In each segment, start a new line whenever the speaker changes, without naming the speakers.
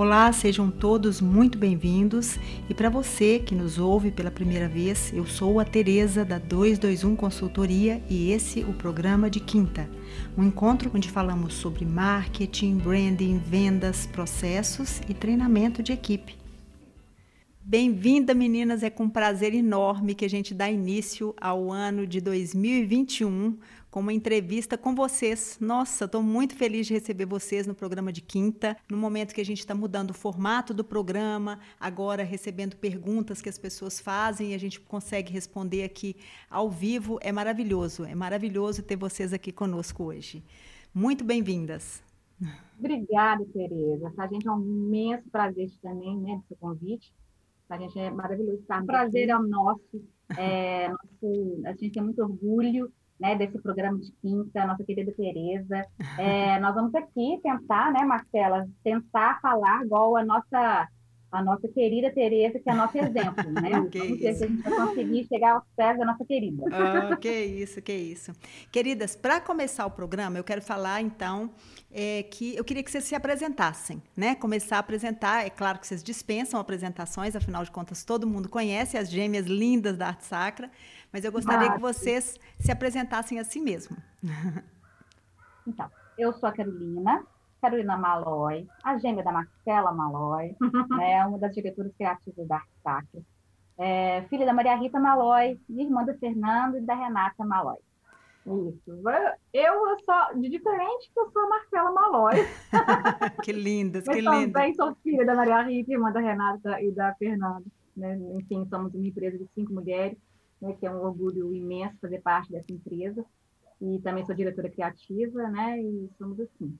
Olá, sejam todos muito bem-vindos. E para você que nos ouve pela primeira vez, eu sou a Tereza da 221 Consultoria e esse o programa de quinta. Um encontro onde falamos sobre marketing, branding, vendas, processos e treinamento de equipe. Bem-vinda, meninas! É com prazer enorme que a gente dá início ao ano de 2021 com uma entrevista com vocês. Nossa, estou muito feliz de receber vocês no programa de quinta, no momento que a gente está mudando o formato do programa, agora recebendo perguntas que as pessoas fazem e a gente consegue responder aqui ao vivo. É maravilhoso, é maravilhoso ter vocês aqui conosco hoje. Muito bem-vindas.
Obrigada, Tereza. Para a gente é um imenso prazer também, né, do seu convite. Para a gente é maravilhoso estar. O prazer é nosso. É, nosso. A gente tem muito orgulho né, desse programa de quinta, nossa querida Tereza. É, nós vamos aqui tentar, né, Marcela, tentar falar igual a nossa a nossa querida Tereza, que é nosso exemplo, né? que Vamos ver se a gente vai conseguir chegar aos pés da nossa querida.
Oh, que isso, que isso. Queridas, para começar o programa, eu quero falar, então, é, que eu queria que vocês se apresentassem, né? Começar a apresentar, é claro que vocês dispensam apresentações, afinal de contas, todo mundo conhece as gêmeas lindas da Arte Sacra, mas eu gostaria que vocês se apresentassem a si mesmo.
Então, eu sou a Carolina, Carolina Malói, a gêmea da Marcela Malói, né, uma das diretoras criativas da Arte Sacra. É, filha da Maria Rita Malói, irmã do Fernando e da Renata Malói. Isso. Eu sou de diferente que eu sou a Marcela Malói.
que lindas, que lindas.
Também sou filha da Maria Rita, irmã da Renata e da Fernanda. Né? Enfim, somos uma empresa de cinco mulheres né, que é um orgulho imenso fazer parte dessa empresa. E também sou diretora criativa, né? E somos assim.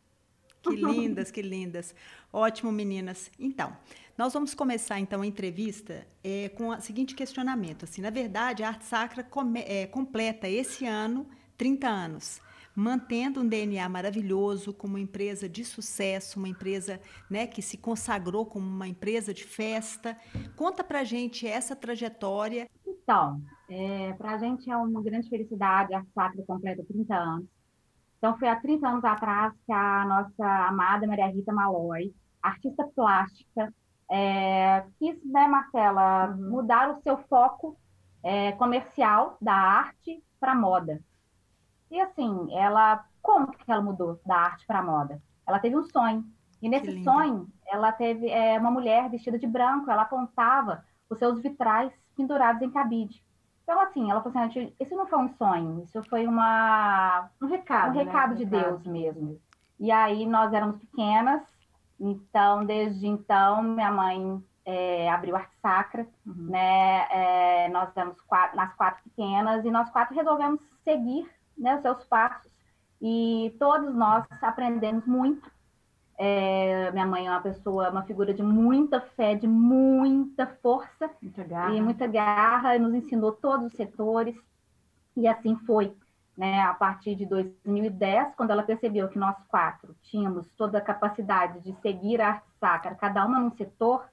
Que lindas, que lindas. Ótimo, meninas. Então, nós vamos começar então a entrevista é, com o seguinte questionamento. Assim, na verdade, a Arte Sacra come, é, completa esse ano 30 anos mantendo um DNA maravilhoso, como uma empresa de sucesso, uma empresa né, que se consagrou como uma empresa de festa. Conta para gente essa trajetória.
Então, é, para a gente é uma grande felicidade, a Sacra completa 30 anos. Então, foi há 30 anos atrás que a nossa amada Maria Rita Malói, artista plástica, é, quis, né, Marcela, uhum. mudar o seu foco é, comercial da arte para moda. E assim, ela, como que ela mudou da arte para a moda? Ela teve um sonho. E nesse sonho, ela teve é, uma mulher vestida de branco, ela apontava os seus vitrais pendurados em cabide. Então, assim, ela falou assim, isso não foi um sonho, isso foi uma...
Um recado,
Um recado
né?
de recado. Deus mesmo. E aí, nós éramos pequenas, então, desde então, minha mãe é, abriu Arte Sacra, uhum. né? É, nós éramos quatro, nas quatro pequenas, e nós quatro resolvemos seguir né, os seus passos. E todos nós aprendemos muito. É, minha mãe é uma pessoa, uma figura de muita fé, de muita força
muita garra.
e muita garra, nos ensinou todos os setores, e assim foi. Né, a partir de 2010, quando ela percebeu que nós quatro tínhamos toda a capacidade de seguir a arte sacra, cada uma num setor,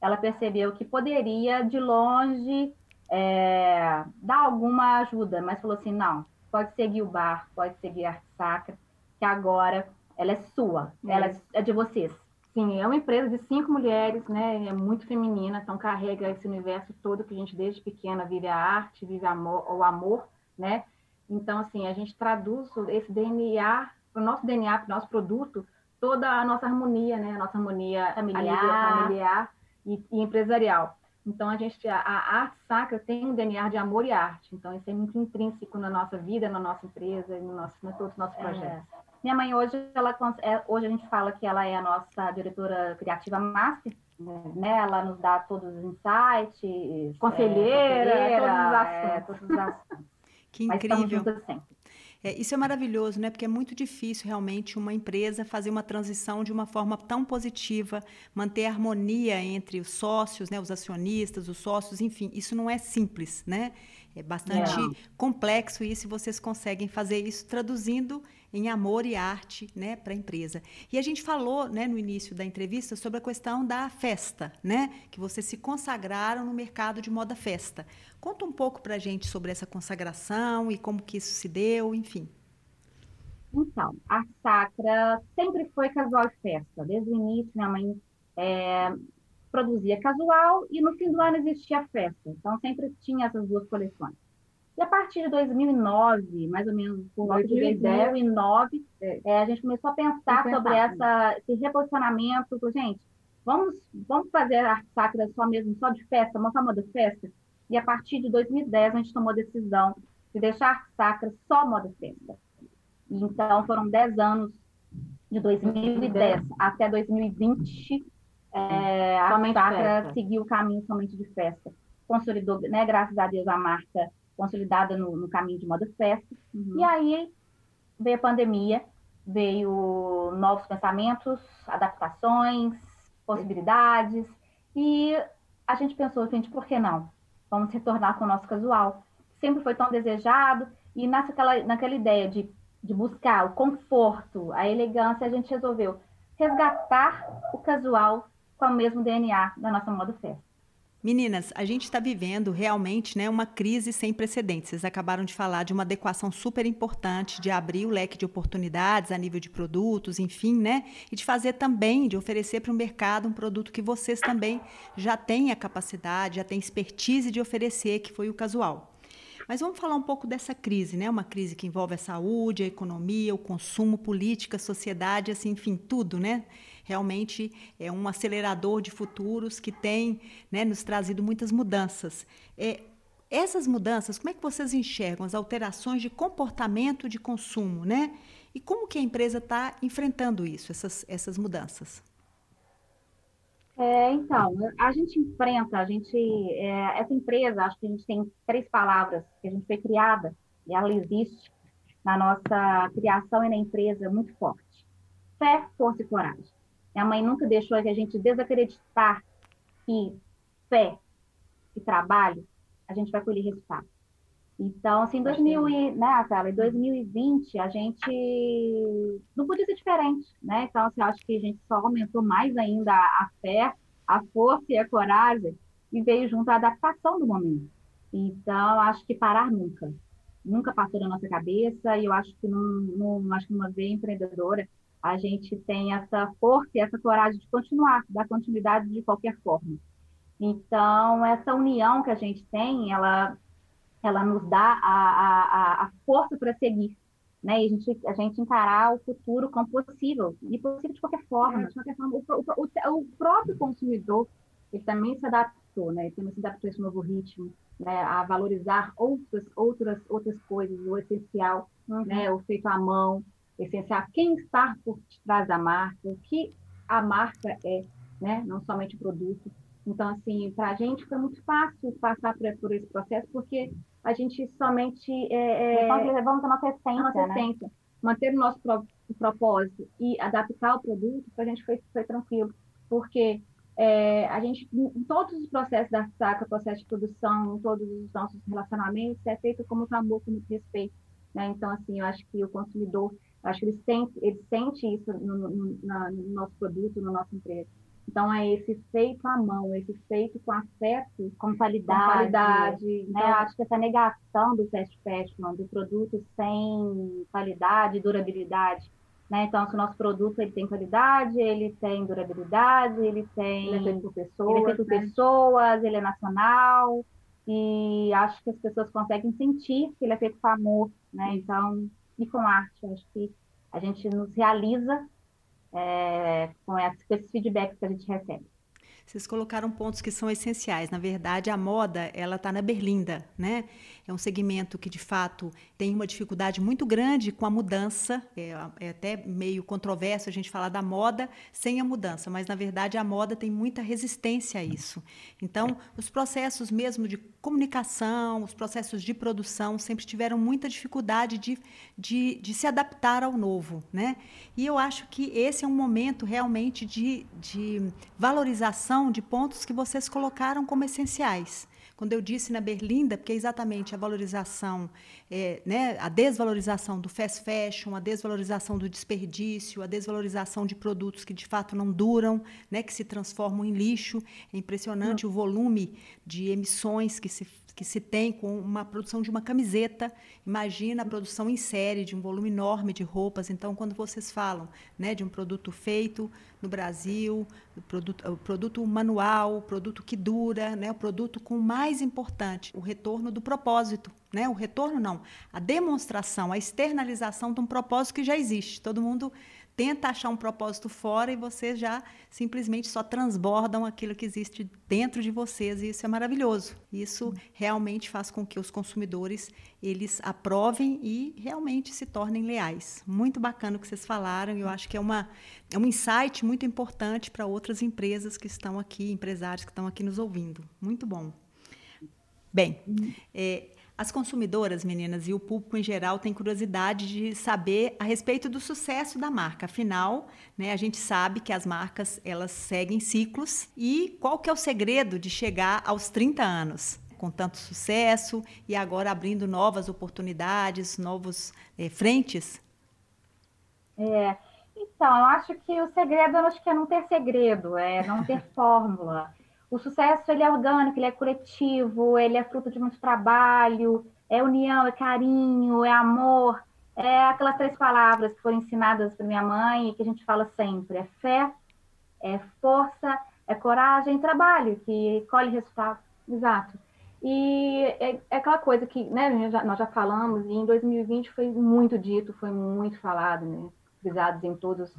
ela percebeu que poderia, de longe, é, dar alguma ajuda, mas falou assim: não, pode seguir o bar, pode seguir a arte sacra, que agora ela é sua, é. ela é de vocês.
Sim, é uma empresa de cinco mulheres, né? É muito feminina, então carrega esse universo todo que a gente desde pequena vive a arte, vive amor, o amor, né? Então, assim, a gente traduz esse DNA, o nosso DNA, o nosso produto, toda a nossa harmonia, né? A nossa harmonia familiar, familiar e, e empresarial. Então, a gente, a, a, arte sacra tem um DNA de amor e arte. Então, isso é muito intrínseco na nossa vida, na nossa empresa, no nosso, em todos os nossos é. projetos. É.
Minha mãe hoje, ela, é, hoje a gente fala que ela é a nossa diretora criativa master, né? Ela nos dá todos os insights,
conselheira,
é,
todos os
assuntos. É, todos os assuntos.
Que incrível. Mas sempre. É, isso é maravilhoso, né? Porque é muito difícil realmente uma empresa fazer uma transição de uma forma tão positiva, manter a harmonia entre os sócios, né? Os acionistas, os sócios, enfim, isso não é simples, né? É bastante complexo isso e vocês conseguem fazer isso traduzindo em amor e arte né, para a empresa. E a gente falou né, no início da entrevista sobre a questão da festa, né, que vocês se consagraram no mercado de moda festa. Conta um pouco para a gente sobre essa consagração e como que isso se deu, enfim.
Então, a Sacra sempre foi casual festa. Desde o início, minha mãe é, produzia casual e no fim do ano existia festa. Então sempre tinha essas duas coleções. E a partir de 2009, mais ou menos por volta de 2009, é. é, a gente começou a pensar sobre essa, esse reposicionamento. Gente, vamos, vamos fazer a arte sacra só mesmo, só de festa, uma moda festa? E a partir de 2010 a gente tomou a decisão de deixar a arte sacra só moda festa. Então foram 10 anos de 2010 até 2020 é, a Sacra seguiu o caminho somente de festa. Consolidou, né, graças a Deus, a marca consolidada no, no caminho de moda festa. Uhum. E aí veio a pandemia, veio novos pensamentos, adaptações, possibilidades. E a gente pensou, gente, por que não? Vamos retornar com o nosso casual. Sempre foi tão desejado. E naquela, naquela ideia de, de buscar o conforto, a elegância, a gente resolveu resgatar o casual com o mesmo DNA da nossa moda festa.
Meninas, a gente está vivendo realmente né, uma crise sem precedentes. Vocês acabaram de falar de uma adequação super importante, de abrir o leque de oportunidades a nível de produtos, enfim, né? E de fazer também, de oferecer para o mercado um produto que vocês também já têm a capacidade, já têm expertise de oferecer, que foi o casual. Mas vamos falar um pouco dessa crise, né? Uma crise que envolve a saúde, a economia, o consumo, política, sociedade, assim, enfim, tudo, né? Realmente é um acelerador de futuros que tem né, nos trazido muitas mudanças. É, essas mudanças, como é que vocês enxergam as alterações de comportamento de consumo, né? E como que a empresa está enfrentando isso, essas, essas mudanças?
É, então, a gente enfrenta, a gente, é, essa empresa, acho que a gente tem três palavras que a gente foi criada e ela existe na nossa criação e na empresa muito forte: fé, força e coragem. Minha mãe nunca deixou que a gente desacreditar que fé e trabalho a gente vai colher resultado. Então, assim, em 2000 e, né, em 2020 a gente não podia ser diferente, né? Então, assim, acho que a gente só aumentou mais ainda a fé, a força e a coragem e veio junto a adaptação do momento. Então, acho que parar nunca, nunca passou na nossa cabeça e eu acho que não, não acho que uma veia empreendedora a gente tem essa força e essa coragem de continuar, dar continuidade de qualquer forma. Então, essa união que a gente tem, ela ela nos dá a, a, a força para seguir, né? E a gente, a gente encarar o futuro como possível, e possível de qualquer forma. É, de qualquer forma. O, o, o, próprio consumidor, ele também se adaptou, né? Ele também se adaptou a esse novo ritmo, né? A valorizar outras, outras, outras coisas, o essencial, uhum. né? O feito à mão, essencial. Quem está por trás da marca, o que a marca é, né? Não somente o produto. Então, assim, para a gente foi muito fácil passar por, por esse processo, porque a gente somente é, é, levamos a nossa essência, nossa né? essência. manter o nosso pro, propósito e adaptar o produto, para a gente foi, foi tranquilo, porque é, a gente, em todos os processos da saca, processo de produção, em todos os nossos relacionamentos, é feito com muito amor, com muito respeito. Né? Então, assim, eu acho que o consumidor, acho que ele sente, ele sente isso no, no, na, no nosso produto, no nosso empresa. Então, é esse feito à mão, esse feito com afeto, com qualidade. Com qualidade né? Então, Acho que essa negação do fast fashion, do produto sem qualidade, durabilidade. Né? Então, se o nosso produto ele tem qualidade, ele tem durabilidade, ele tem. Ele é feito por pessoas. Ele é feito por né? pessoas, ele é nacional. E acho que as pessoas conseguem sentir que ele é feito com amor, né? Então, e com arte. Acho que a gente nos realiza é, com, esse, com esses feedbacks que a gente recebe.
Vocês colocaram pontos que são essenciais. Na verdade, a moda ela está na berlinda, né? É um segmento que de fato tem uma dificuldade muito grande com a mudança. É, é, até meio controverso a gente falar da moda sem a mudança, mas na verdade a moda tem muita resistência a isso. Então, os processos mesmo de comunicação, os processos de produção sempre tiveram muita dificuldade de, de, de se adaptar ao novo, né? E eu acho que esse é um momento realmente de, de valorização de pontos que vocês colocaram como essenciais. Quando eu disse na Berlinda, porque é exatamente a valorização, é, né, a desvalorização do fast fashion, a desvalorização do desperdício, a desvalorização de produtos que de fato não duram, né, que se transformam em lixo. É impressionante o volume de emissões que se que se tem com uma produção de uma camiseta. Imagina a produção em série de um volume enorme de roupas. Então, quando vocês falam né, de um produto feito no Brasil, produto, o produto manual, produto que dura, né, o produto com o mais importante, o retorno do propósito. Né? O retorno não, a demonstração, a externalização de um propósito que já existe. Todo mundo tenta achar um propósito fora e vocês já simplesmente só transbordam aquilo que existe dentro de vocês e isso é maravilhoso. Isso realmente faz com que os consumidores eles aprovem e realmente se tornem leais. Muito bacana o que vocês falaram e eu acho que é, uma, é um insight muito importante para outras empresas que estão aqui, empresários que estão aqui nos ouvindo. Muito bom. Bem, é, as consumidoras, meninas, e o público em geral têm curiosidade de saber a respeito do sucesso da marca. Afinal, né, a gente sabe que as marcas elas seguem ciclos. E qual que é o segredo de chegar aos 30 anos? com tanto sucesso e agora abrindo novas oportunidades, novos eh, frentes?
É, então, eu acho que o segredo, eu acho que é não ter segredo, é não ter fórmula o sucesso ele é orgânico, ele é coletivo, ele é fruto de muito trabalho, é união, é carinho, é amor, é aquelas três palavras que foram ensinadas por minha mãe e que a gente fala sempre: é fé, é força, é coragem, e trabalho que colhe resultado. Exato. E é, é, aquela coisa que né, nós já falamos, e em 2020 foi muito dito, foi muito falado, né, frisados em todos,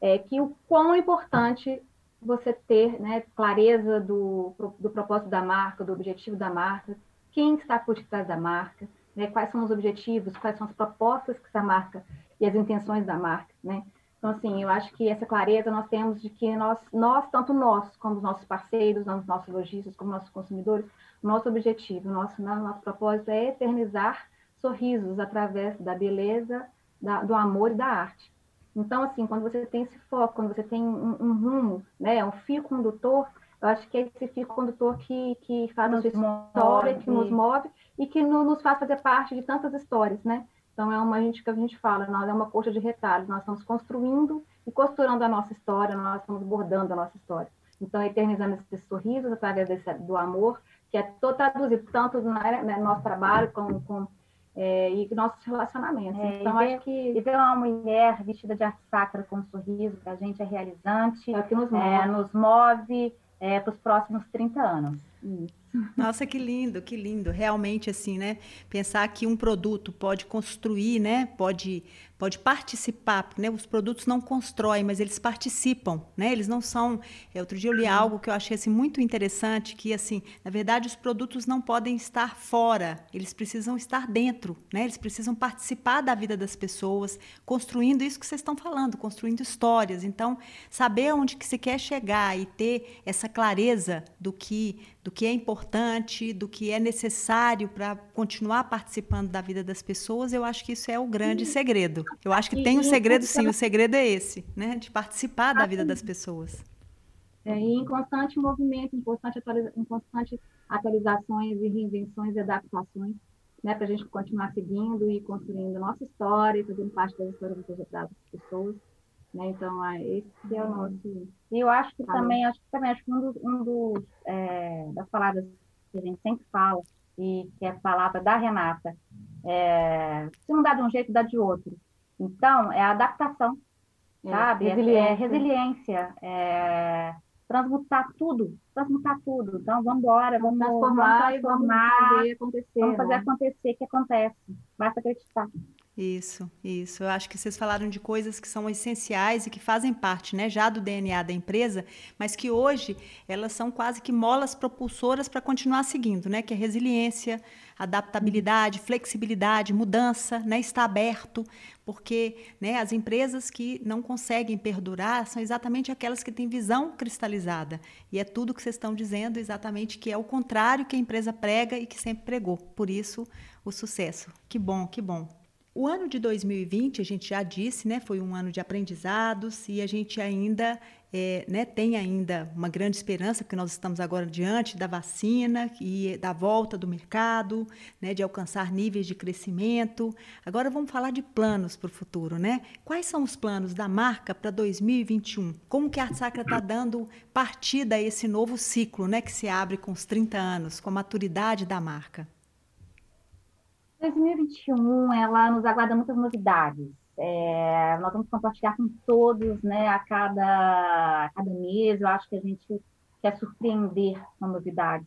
é, que o quão importante você ter né, clareza do, do propósito da marca, do objetivo da marca, quem está por trás da marca, né, quais são os objetivos, quais são as propostas que essa marca e as intenções da marca, né? Então, assim, eu acho que essa clareza nós temos de que nós, nós tanto nós, como os nossos parceiros, os nossos lojistas, como nossos consumidores, nosso objetivo, nosso, nosso propósito é eternizar sorrisos através da beleza, da, do amor e da arte. Então, assim, quando você tem esse foco, quando você tem um, um rumo, né, um fio condutor, eu acho que é esse fio condutor que, que faz a nossa história, que nos move e que no, nos faz fazer parte de tantas histórias, né? Então, é uma gente que a gente fala, nós é uma coxa de retalhos, nós estamos construindo e costurando a nossa história, nós estamos bordando a nossa história. Então, eternizando esses sorrisos através desse, do amor, que é todo traduzido tanto no né, nosso trabalho como, como é, e nossos relacionamentos. É, então,
acho que. E ver uma mulher vestida de arte sacra com um sorriso, para a gente é realizante, é
que nos move, é,
nos move é, para os próximos 30 anos.
Isso. Nossa, que lindo, que lindo. Realmente, assim, né? Pensar que um produto pode construir, né? Pode, pode participar, né? Os produtos não constroem, mas eles participam, né? Eles não são. É, outro dia eu li algo que eu achei assim, muito interessante, que assim, na verdade, os produtos não podem estar fora, eles precisam estar dentro, né? Eles precisam participar da vida das pessoas, construindo isso que vocês estão falando, construindo histórias. Então, saber onde que se quer chegar e ter essa clareza do que do que é importante, do que é necessário para continuar participando da vida das pessoas, eu acho que isso é o grande segredo. Eu acho que tem um segredo sim, o segredo é esse, né? De participar da vida das pessoas.
É, e em constante movimento, em constante, atualiza em constante atualizações e reinvenções e adaptações, né, para a gente continuar seguindo e construindo nossa história e fazendo parte da história das pessoas. Né? Então, ah, esse é o nosso.
E eu acho que também, acho que também acho que um dos, um dos é, das palavras que a gente sempre fala, e que é a palavra da Renata, é, se não dá de um jeito, dá de outro. Então, é a adaptação, é, sabe? É, resiliência. É, resiliência, é transmutar tudo, transmutar tudo. Então, vamos embora, vamos transformar, vamos, transformar, vamos fazer acontecer. Vamos fazer né? acontecer que acontece. Basta acreditar.
Isso, isso. Eu acho que vocês falaram de coisas que são essenciais e que fazem parte, né, já do DNA da empresa, mas que hoje elas são quase que molas propulsoras para continuar seguindo, né, que é resiliência, adaptabilidade, flexibilidade, mudança, né, estar aberto, porque, né, as empresas que não conseguem perdurar são exatamente aquelas que têm visão cristalizada. E é tudo que vocês estão dizendo exatamente que é o contrário que a empresa prega e que sempre pregou. Por isso, o sucesso. Que bom, que bom. O ano de 2020, a gente já disse, né, foi um ano de aprendizados e a gente ainda é, né, tem ainda uma grande esperança, porque nós estamos agora diante da vacina e da volta do mercado, né, de alcançar níveis de crescimento. Agora vamos falar de planos para o futuro, né? Quais são os planos da marca para 2021? Como que a Arte Sacra está dando partida a esse novo ciclo, né, que se abre com os 30 anos, com a maturidade da marca?
2021, ela nos aguarda muitas novidades. É, nós vamos compartilhar com todos, né, a cada, a cada mês. Eu acho que a gente quer surpreender com novidades.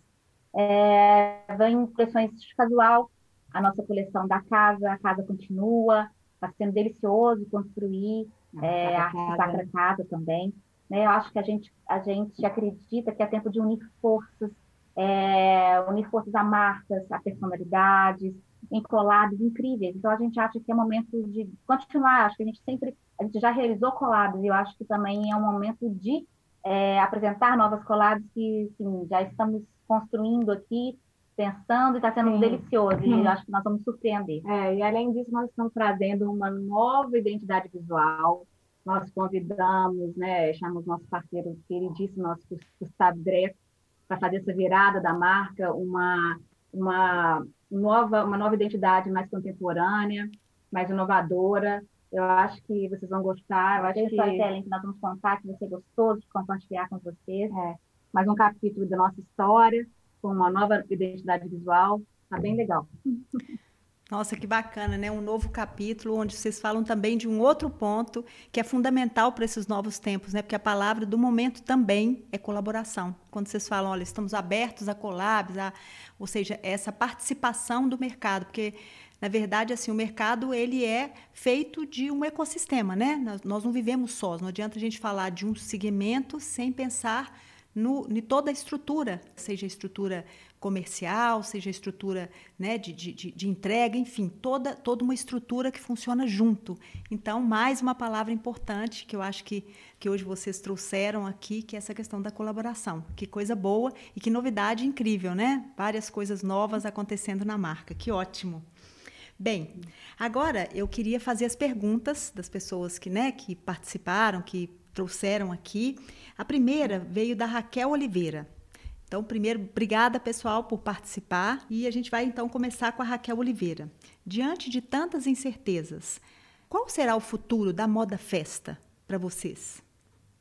É, vem coleções casual, a nossa coleção da casa, a casa continua, está sendo delicioso construir, a é, a Sacra Casa também. Né, eu acho que a gente, a gente acredita que é tempo de unir forças, é, unir forças a marcas, a personalidades, em collabs incríveis. Então a gente acha que é momento de continuar. Acho que a gente sempre a gente já realizou collabs e eu acho que também é um momento de é, apresentar novas collabs que sim, já estamos construindo aqui, pensando e está sendo sim. delicioso. E eu acho que nós vamos surpreender.
É, e além disso, nós estamos trazendo uma nova identidade visual. Nós convidamos, né, chamamos nosso parceiro queridíssimo, nosso Gustavo Greco, para fazer essa virada da marca, uma, uma nova, uma nova identidade mais contemporânea, mais inovadora. Eu acho que vocês vão gostar. Eu acho
Esse que... que nós vamos contar, que vai ser gostoso de compartilhar com vocês.
É, mais um capítulo da nossa história, com uma nova identidade visual. Tá bem legal.
Nossa, que bacana, né? Um novo capítulo onde vocês falam também de um outro ponto que é fundamental para esses novos tempos, né? Porque a palavra do momento também é colaboração. Quando vocês falam, olha, estamos abertos a collabs, a, ou seja, essa participação do mercado, porque na verdade, assim, o mercado ele é feito de um ecossistema, né? Nós, não vivemos sós. Não adianta a gente falar de um segmento sem pensar no, em toda a estrutura, seja a estrutura comercial, seja a estrutura né, de, de, de, entrega, enfim, toda, toda uma estrutura que funciona junto. Então, mais uma palavra importante que eu acho que, que hoje vocês trouxeram aqui, que é essa questão da colaboração. Que coisa boa e que novidade incrível, né? Várias coisas novas acontecendo na marca. Que ótimo. Bem, agora eu queria fazer as perguntas das pessoas que, né, que participaram, que trouxeram aqui. A primeira veio da Raquel Oliveira. Então, primeiro, obrigada pessoal por participar e a gente vai então começar com a Raquel Oliveira. Diante de tantas incertezas, qual será o futuro da moda festa para vocês?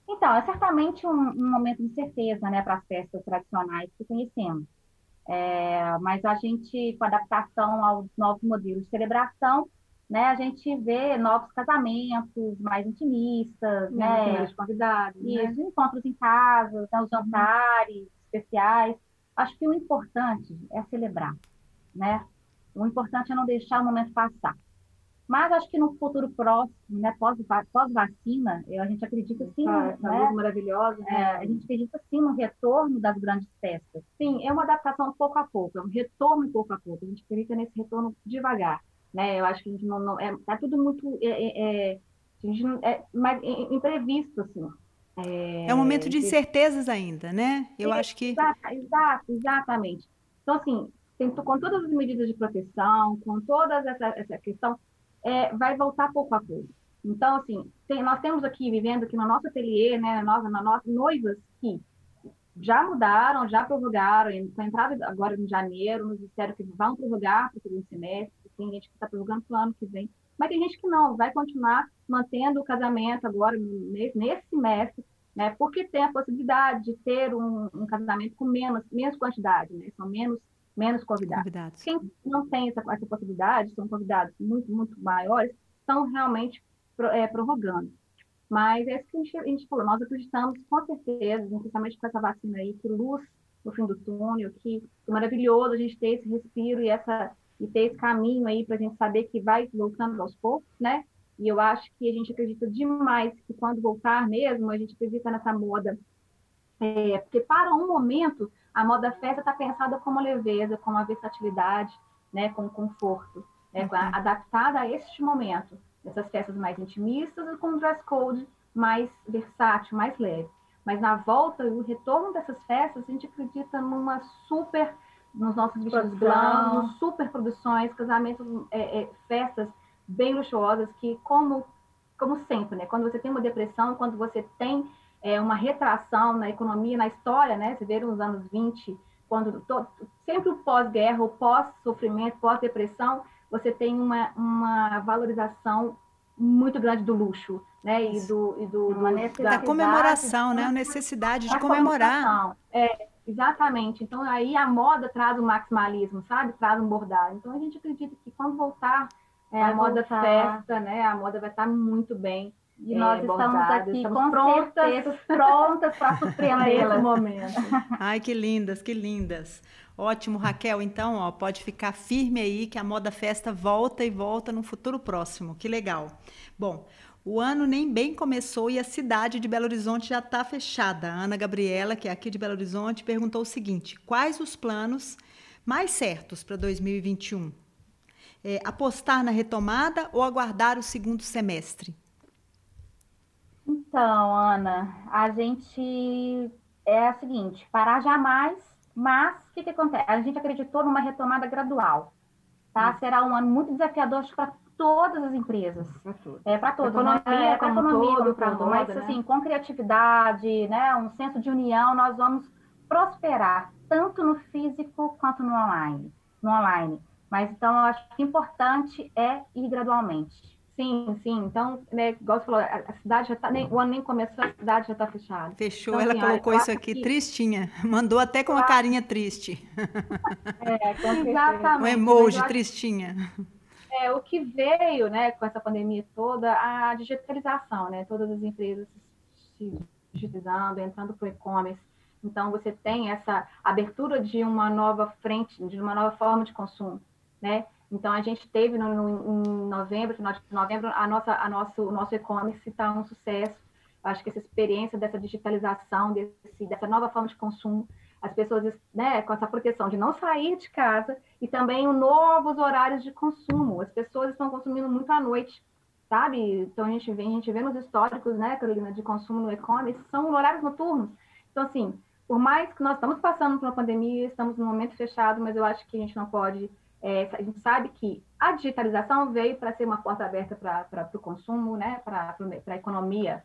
Então, é certamente um, um momento de incerteza né, para as festas tradicionais que conhecemos. É, mas a gente, com a adaptação aos novos modelos de celebração, né, a gente vê novos casamentos mais intimistas, né,
convidados,
né? isso, né? encontros em casa, né, os jantares, especiais. Acho que o importante é celebrar, né? O importante é não deixar o momento passar. Mas acho que no futuro próximo, né, pós-vacina, a gente acredita sim, ah,
essa né? maravilhosa. Né?
É, a gente acredita sim no retorno das grandes festas.
Sim, é uma adaptação pouco a pouco, é um retorno pouco a pouco. A gente acredita nesse retorno devagar, né? Eu acho que a gente não, não é, tá tudo muito é, é, é a gente é mais imprevisto assim.
É, é um momento de incertezas ainda, né? Eu
é,
acho que.
Exato, exatamente. Então, assim, tem, com todas as medidas de proteção, com toda essa, essa questão, é, vai voltar pouco a pouco. Então, assim, tem, nós temos aqui, vivendo aqui no nosso ateliê, né, nós, na nossa, noivas que já mudaram, já prorrogaram, com a entrada agora em janeiro, nos disseram que vão prorrogar para o segundo semestre, tem gente que está prorrogando para o ano que vem. Mas tem gente que não, vai continuar mantendo o casamento agora nesse, semestre, né? Porque tem a possibilidade de ter um, um casamento com menos, menos quantidade, né? São menos menos convidados. convidados. Quem não tem essa, essa possibilidade, são convidados muito, muito maiores, estão realmente é, prorrogando. Mas é isso que a gente, a gente, falou, nós acreditamos com certeza, principalmente com essa vacina aí, que luz no fim do túnel, que é maravilhoso a gente ter esse respiro e essa e ter esse caminho aí para a gente saber que vai voltando aos poucos, né? E eu acho que a gente acredita demais que quando voltar mesmo, a gente acredita nessa moda. É, porque para um momento, a moda festa está pensada como leveza, como a versatilidade, né, com conforto, né, uhum. adaptada a este momento. Essas festas mais intimistas e com um dress code mais versátil, mais leve. Mas na volta, o retorno dessas festas, a gente acredita numa super nos nossos vestidos blancos, super produções, casamentos, é, é, festas bem luxuosas que, como, como sempre, né? Quando você tem uma depressão, quando você tem é, uma retração na economia, na história, né? Você vê nos anos 20, quando to, sempre o pós-guerra, o pós-sofrimento, pós-depressão, você tem uma, uma valorização muito grande do luxo, né? E do, e do,
uma do da comemoração, né? A necessidade de comemorar.
É, exatamente. Então aí a moda traz o maximalismo, sabe? Traz um bordado. Então a gente acredita que quando voltar é, a moda voltar. festa, né? A moda vai estar muito bem.
E é, nós estamos aqui estamos com prontas, prontas para surpreender esse momento.
Ai, que lindas, que lindas. Ótimo, Raquel. Então, ó, pode ficar firme aí que a Moda Festa volta e volta no futuro próximo. Que legal. Bom, o ano nem bem começou e a cidade de Belo Horizonte já está fechada. A Ana Gabriela, que é aqui de Belo Horizonte, perguntou o seguinte: quais os planos mais certos para 2021? É, apostar na retomada ou aguardar o segundo semestre?
Então, Ana, a gente é a seguinte: parar jamais, mas o que, que acontece? A gente acreditou numa retomada gradual. Tá? Hum. Será um ano muito desafiador para todas as empresas. É para todas. Economia, né? para economia, todo, para todo, mas né? assim, com criatividade, né, um senso de união, nós vamos prosperar tanto no físico quanto no online, no online. Mas então eu acho que o importante é ir gradualmente.
Sim, sim. Então, né, igual você falou, a cidade já está, nem, o ano nem começou, a cidade já está fechada.
Fechou,
então,
ela assim, colocou isso aqui que... tristinha. Mandou até com uma carinha triste.
É, exatamente.
Um emoji tristinha.
É, o que veio, né, com essa pandemia toda, a digitalização, né? Todas as empresas se digitalizando, entrando para o e-commerce. Então, você tem essa abertura de uma nova frente, de uma nova forma de consumo, né? Então, a gente teve no, no, em novembro, final de novembro, a nossa, a nosso, o nosso e-commerce está um sucesso. Acho que essa experiência dessa digitalização, desse, dessa nova forma de consumo, as pessoas, né, com essa proteção de não sair de casa e também os novos horários de consumo. As pessoas estão consumindo muito à noite, sabe? Então, a gente vê, a gente vê nos históricos, né, Carolina, de consumo no e-commerce, são horários noturnos. Então, assim, por mais que nós estamos passando por uma pandemia, estamos num momento fechado, mas eu acho que a gente não pode é, a gente sabe que a digitalização veio para ser uma porta aberta para o consumo, né, para a economia.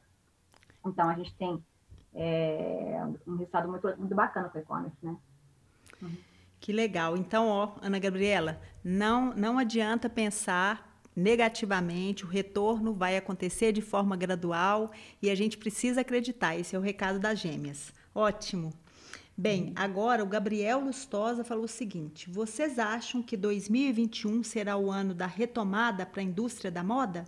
Então, a gente tem é, um resultado muito, muito bacana com o e-commerce, né?
Uhum. Que legal. Então, ó, Ana Gabriela, não, não adianta pensar negativamente, o retorno vai acontecer de forma gradual e a gente precisa acreditar. Esse é o recado das gêmeas. Ótimo. Bem, agora o Gabriel Lustosa falou o seguinte: vocês acham que 2021 será o ano da retomada para a indústria da moda?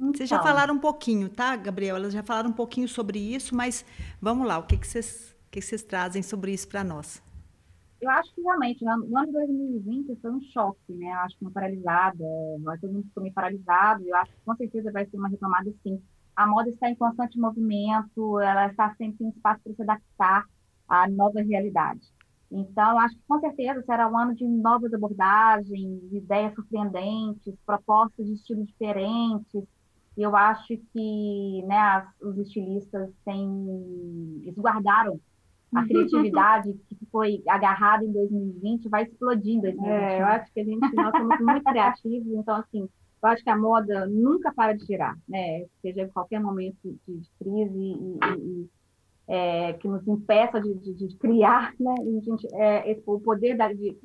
Então. Vocês já falaram um pouquinho, tá, Gabriel? Elas já falaram um pouquinho sobre isso, mas vamos lá, o que, que, vocês, o que vocês trazem sobre isso para nós?
Eu acho que realmente, no ano de 2020 foi um choque, né? Eu acho que uma paralisada, nós todo mundo ficou meio paralisado, eu acho que com certeza vai ser uma retomada sim a moda está em constante movimento, ela está sempre em espaço para se adaptar à nova realidade. Então, acho que com certeza será um ano de novas abordagens, ideias surpreendentes, propostas de estilos diferentes. E eu acho que né, as, os estilistas têm, eles guardaram a criatividade que foi agarrada em 2020 vai explodir em 2021.
É, eu acho que a gente, nós somos muito criativos, então, assim, eu acho que a moda nunca para de girar, né? Seja em qualquer momento de, de crise e, e, é, que nos impeça de, de, de criar, né? Gente, é, esse, o poder da, de,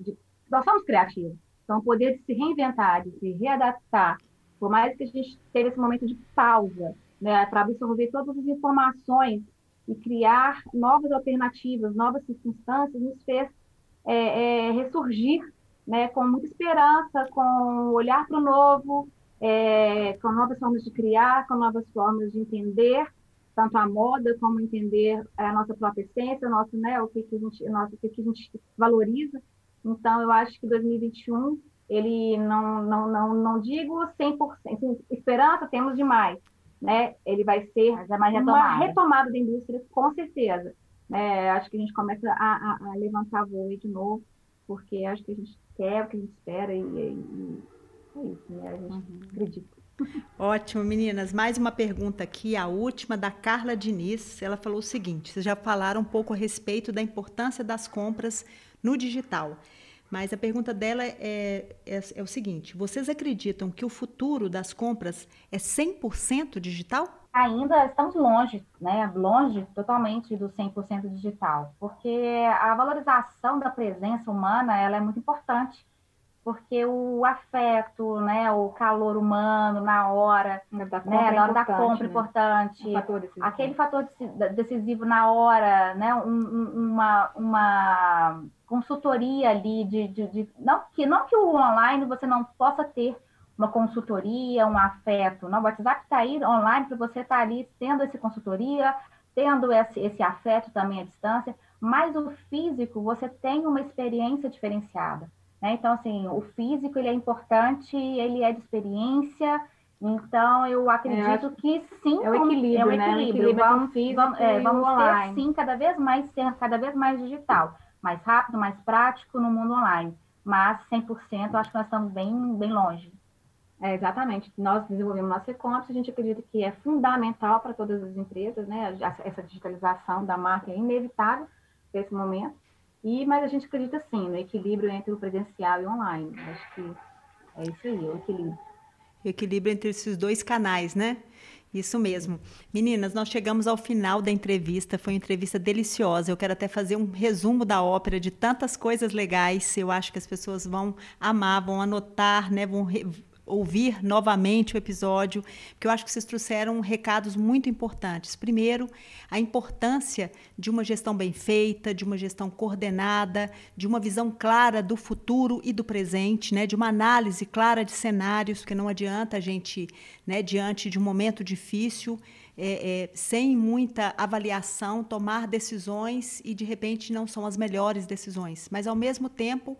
nós somos criativos, então o poder de se reinventar, de se readaptar, por mais que a gente teve esse momento de pausa, né? Para absorver todas as informações e criar novas alternativas, novas circunstâncias, nos fez é, é ressurgir né, com muita esperança, com olhar para o novo, é, com novas formas de criar, com novas formas de entender tanto a moda como entender a nossa própria essência, nosso, né, o que, que a gente, nosso, o que, que a gente valoriza. Então, eu acho que 2021 ele não, não, não, não digo 100%, assim, esperança temos demais, né? Ele vai ser uma retomada. retomada da indústria, com certeza. É, acho que a gente começa a, a, a levantar voo de novo, porque acho que a gente quer, o que a gente espera e, e, é isso, né? A gente uhum. acredita.
Ótimo, meninas. Mais uma pergunta aqui, a última da Carla Diniz. Ela falou o seguinte: vocês já falaram um pouco a respeito da importância das compras no digital. Mas a pergunta dela é, é, é, o seguinte: vocês acreditam que o futuro das compras é 100% digital?
Ainda estamos longe, né? Longe totalmente do 100% digital, porque a valorização da presença humana ela é muito importante. Porque o afeto, né, o calor humano na hora, né, na hora da compra né? importante, fator aquele fator decisivo na hora, né, um, uma, uma consultoria ali de, de, de, não que não que o online você não possa ter uma consultoria, um afeto, não, o WhatsApp está aí online para você estar tá ali tendo essa consultoria, tendo esse, esse afeto também à distância, mas o físico você tem uma experiência diferenciada. Né? Então, assim, o físico ele é importante, ele é de experiência. Então, eu acredito é, que sim,
é o equilíbrio, é o
né?
equilíbrio,
né? vamos, vamos, é, vamos ter sim cada vez mais ser cada vez mais digital, mais rápido, mais prático no mundo online. Mas 100% eu acho que nós estamos bem, bem longe.
É, exatamente. Nós desenvolvemos nosso e-commerce, a gente acredita que é fundamental para todas as empresas, né? Essa digitalização da marca é inevitável nesse momento. E, mas a gente acredita sim no equilíbrio entre o presencial e o online. Acho que é isso aí, o equilíbrio.
Equilíbrio entre esses dois canais, né? Isso mesmo. Meninas, nós chegamos ao final da entrevista. Foi uma entrevista deliciosa. Eu quero até fazer um resumo da ópera de tantas coisas legais. Eu acho que as pessoas vão amar, vão anotar, né? Vão ouvir novamente o episódio, porque eu acho que vocês trouxeram recados muito importantes. Primeiro, a importância de uma gestão bem feita, de uma gestão coordenada, de uma visão clara do futuro e do presente, né, de uma análise clara de cenários, porque não adianta a gente, né, diante de um momento difícil, é, é, sem muita avaliação, tomar decisões e de repente não são as melhores decisões. Mas ao mesmo tempo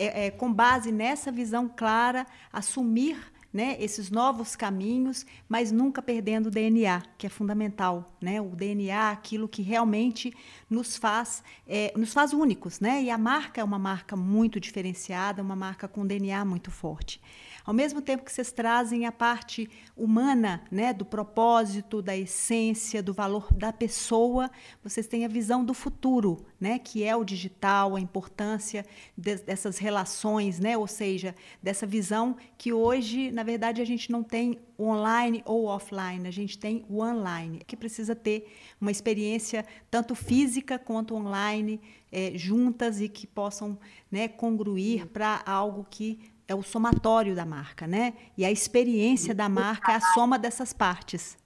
é, é, com base nessa visão clara, assumir né, esses novos caminhos, mas nunca perdendo o DNA, que é fundamental. Né? O DNA, aquilo que realmente nos faz, é, nos faz únicos. Né? E a marca é uma marca muito diferenciada, uma marca com DNA muito forte. Ao mesmo tempo que vocês trazem a parte humana, né, do propósito, da essência, do valor da pessoa, vocês têm a visão do futuro, né, que é o digital, a importância de, dessas relações, né, ou seja, dessa visão que hoje, na verdade, a gente não tem online ou offline, a gente tem o online, que precisa ter uma experiência tanto física quanto online é, juntas e que possam né, congruir para algo que é o somatório da marca, né? E a experiência da marca é a soma dessas partes.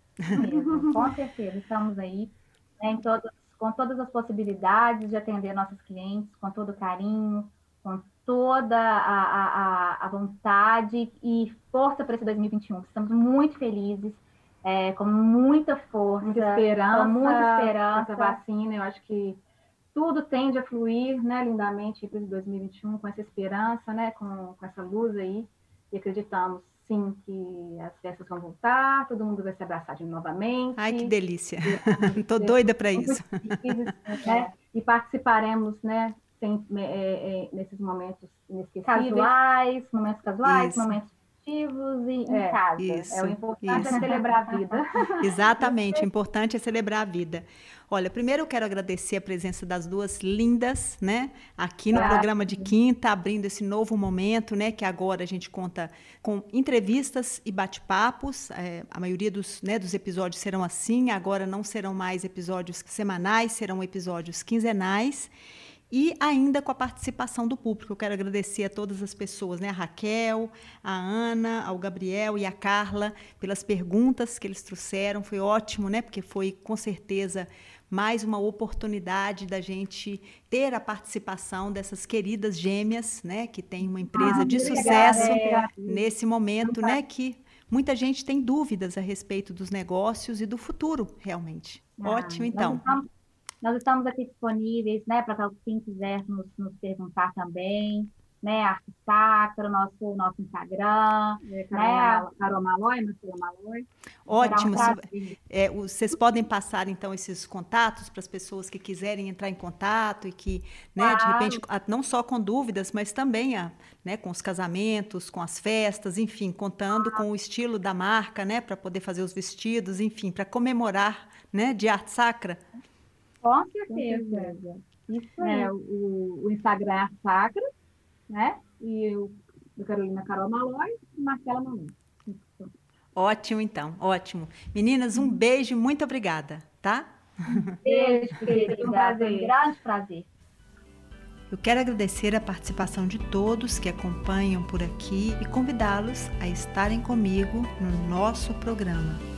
com certeza, estamos aí né, em todos, com todas as possibilidades de atender nossos clientes, com todo carinho, com toda a, a, a vontade e força para esse 2021. Estamos muito felizes, é, com muita força,
muita esperança,
com muita esperança.
Essa vacina, eu acho que tudo tende a fluir né, lindamente para 2021 com essa esperança, né, com, com essa luz aí, e acreditamos sim que as festas vão voltar, todo mundo vai se abraçar de novamente.
Ai, que delícia! Estou doida para isso.
Né? E participaremos, né, sem, é, é, nesses momentos inesquecíveis. Casuais, momentos casuais, isso. momentos e é, em casa.
Isso,
é o importante isso. é celebrar a vida.
Exatamente, o importante é celebrar a vida. Olha, primeiro eu quero agradecer a presença das duas lindas, né? Aqui no programa de quinta, abrindo esse novo momento, né? Que agora a gente conta com entrevistas e bate-papos. É, a maioria dos, né, dos episódios serão assim, agora não serão mais episódios semanais, serão episódios quinzenais e ainda com a participação do público. Eu quero agradecer a todas as pessoas, né? a Raquel, a Ana, ao Gabriel e a Carla, pelas perguntas que eles trouxeram. Foi ótimo, né? porque foi com certeza mais uma oportunidade da gente ter a participação dessas queridas gêmeas, né, que tem uma empresa ah, de sucesso é. nesse momento, né, que muita gente tem dúvidas a respeito dos negócios e do futuro, realmente. Ah, Ótimo, então.
Estamos, nós estamos, aqui disponíveis, né, para quem quiser nos, nos perguntar também né? Arte Sacra, nosso, nosso Instagram, é, né? Carol Malói, Marcela Malói.
Ótimo. Um é, vocês podem passar, então, esses contatos para as pessoas que quiserem entrar em contato e que, né, claro. de repente, não só com dúvidas, mas também a, né, com os casamentos, com as festas, enfim, contando ah. com o estilo da marca, né, para poder fazer os vestidos, enfim, para comemorar, né, de arte sacra.
Com certeza.
Isso é, o, o Instagram é Sacra, né? E eu, do Carolina Carol Malói e Marcela Malói.
Ótimo, então, ótimo. Meninas, um beijo e muito obrigada, tá?
Beijo, querida. Um prazer, um grande prazer.
Eu quero agradecer a participação de todos que acompanham por aqui e convidá-los a estarem comigo no nosso programa.